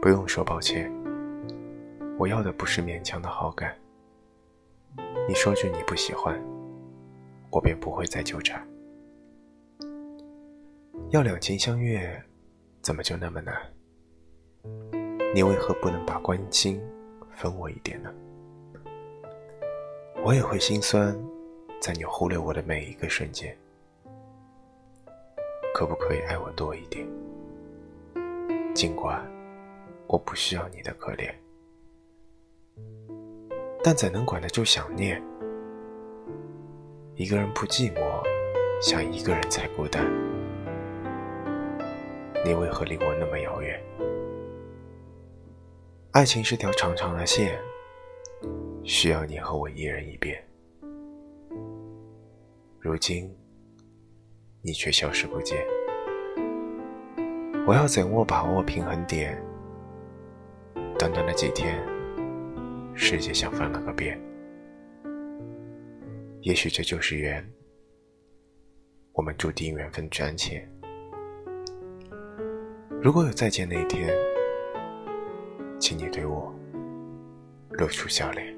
不用说抱歉，我要的不是勉强的好感。你说句你不喜欢，我便不会再纠缠。要两情相悦，怎么就那么难？你为何不能把关心分我一点呢？我也会心酸，在你忽略我的每一个瞬间。可不可以爱我多一点？尽管我不需要你的可怜，但怎能管得住想念？一个人不寂寞，想一个人才孤单。你为何离我那么遥远？爱情是条长长的线，需要你和我一人一边。如今。你却消失不见，我要怎握把握平衡点？短短的几天，世界像翻了个遍。也许这就是缘，我们注定缘分暂浅。如果有再见那一天，请你对我露出笑脸。